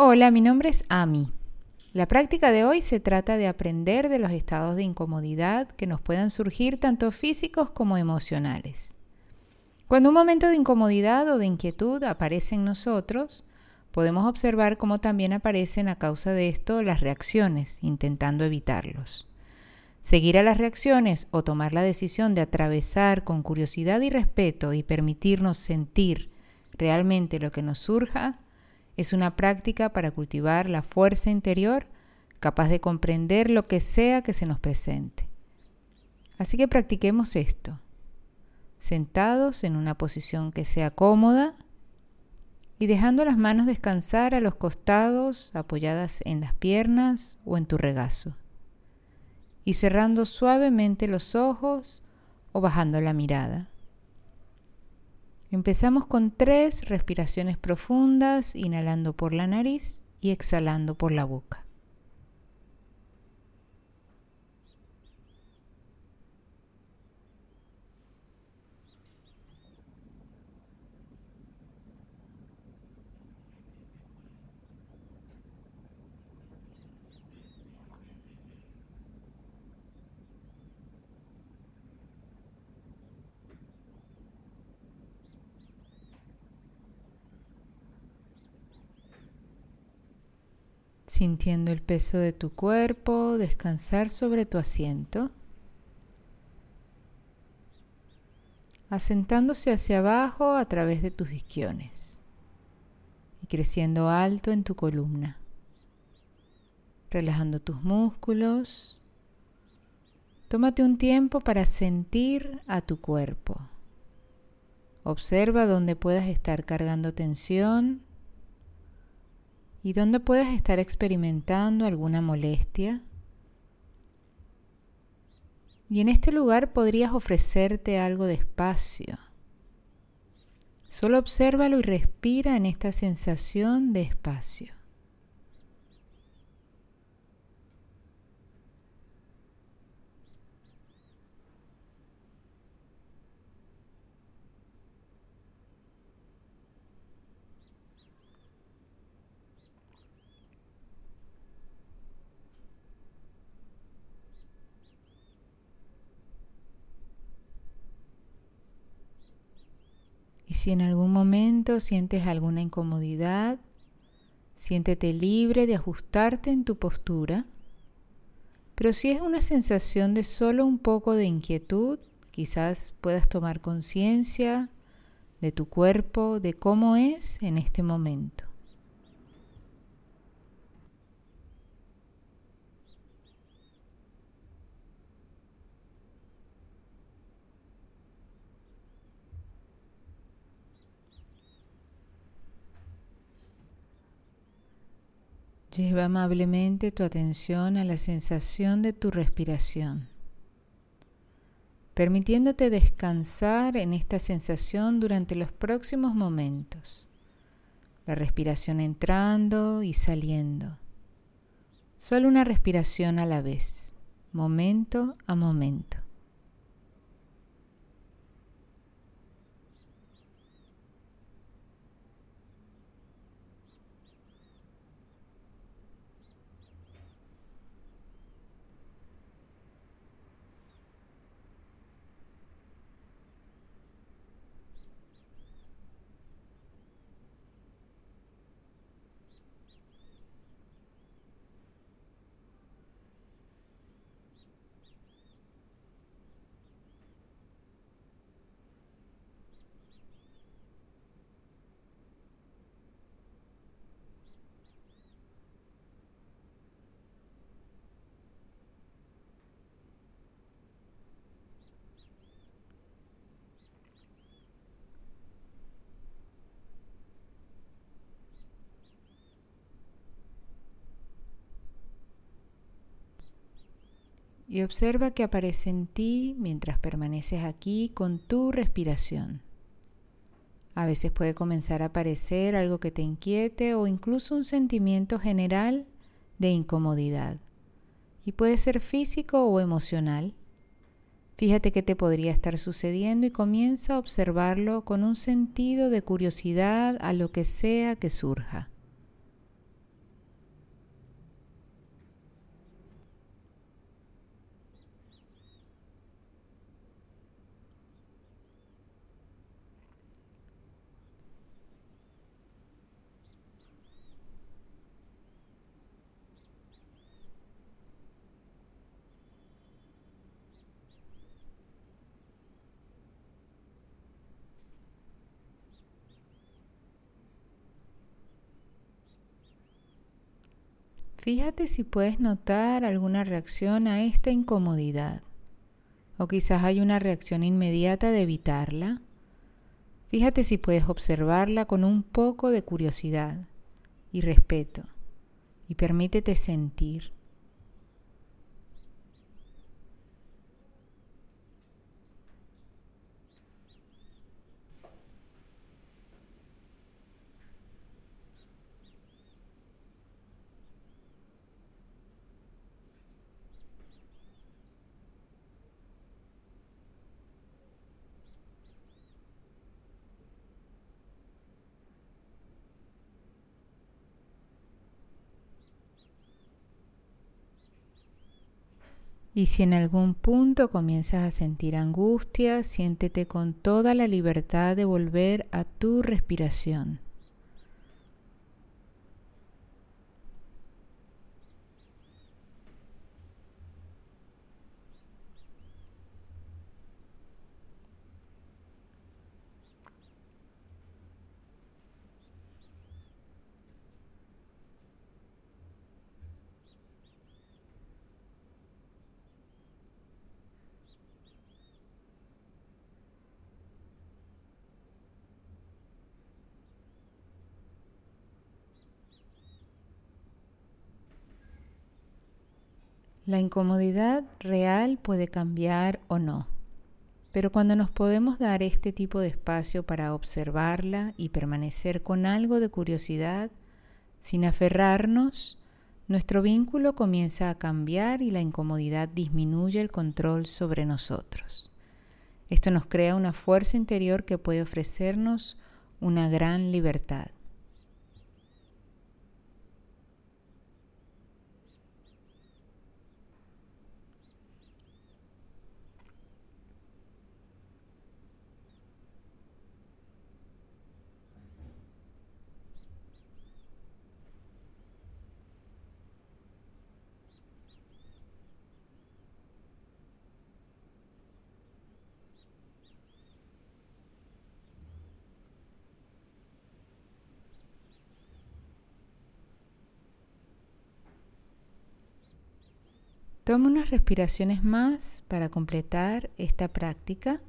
Hola, mi nombre es Ami. La práctica de hoy se trata de aprender de los estados de incomodidad que nos puedan surgir tanto físicos como emocionales. Cuando un momento de incomodidad o de inquietud aparece en nosotros, podemos observar cómo también aparecen a causa de esto las reacciones, intentando evitarlos. Seguir a las reacciones o tomar la decisión de atravesar con curiosidad y respeto y permitirnos sentir realmente lo que nos surja es una práctica para cultivar la fuerza interior capaz de comprender lo que sea que se nos presente. Así que practiquemos esto, sentados en una posición que sea cómoda y dejando las manos descansar a los costados apoyadas en las piernas o en tu regazo y cerrando suavemente los ojos o bajando la mirada. Empezamos con tres respiraciones profundas, inhalando por la nariz y exhalando por la boca. Sintiendo el peso de tu cuerpo, descansar sobre tu asiento, asentándose hacia abajo a través de tus isquiones y creciendo alto en tu columna, relajando tus músculos. Tómate un tiempo para sentir a tu cuerpo. Observa dónde puedas estar cargando tensión y dónde puedes estar experimentando alguna molestia. Y en este lugar podrías ofrecerte algo de espacio. Solo obsérvalo y respira en esta sensación de espacio. Y si en algún momento sientes alguna incomodidad, siéntete libre de ajustarte en tu postura. Pero si es una sensación de solo un poco de inquietud, quizás puedas tomar conciencia de tu cuerpo, de cómo es en este momento. Lleva amablemente tu atención a la sensación de tu respiración, permitiéndote descansar en esta sensación durante los próximos momentos. La respiración entrando y saliendo. Solo una respiración a la vez, momento a momento. Y observa que aparece en ti mientras permaneces aquí con tu respiración. A veces puede comenzar a aparecer algo que te inquiete o incluso un sentimiento general de incomodidad. Y puede ser físico o emocional. Fíjate qué te podría estar sucediendo y comienza a observarlo con un sentido de curiosidad a lo que sea que surja. Fíjate si puedes notar alguna reacción a esta incomodidad. O quizás hay una reacción inmediata de evitarla. Fíjate si puedes observarla con un poco de curiosidad y respeto. Y permítete sentir. Y si en algún punto comienzas a sentir angustia, siéntete con toda la libertad de volver a tu respiración. La incomodidad real puede cambiar o no, pero cuando nos podemos dar este tipo de espacio para observarla y permanecer con algo de curiosidad, sin aferrarnos, nuestro vínculo comienza a cambiar y la incomodidad disminuye el control sobre nosotros. Esto nos crea una fuerza interior que puede ofrecernos una gran libertad. Toma unas respiraciones más para completar esta práctica.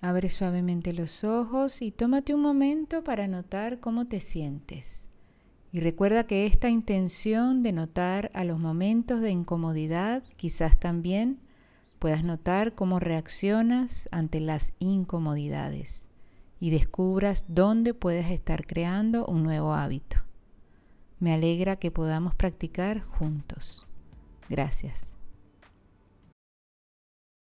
Abre suavemente los ojos y tómate un momento para notar cómo te sientes. Y recuerda que esta intención de notar a los momentos de incomodidad quizás también puedas notar cómo reaccionas ante las incomodidades y descubras dónde puedes estar creando un nuevo hábito. Me alegra que podamos practicar juntos. Gracias.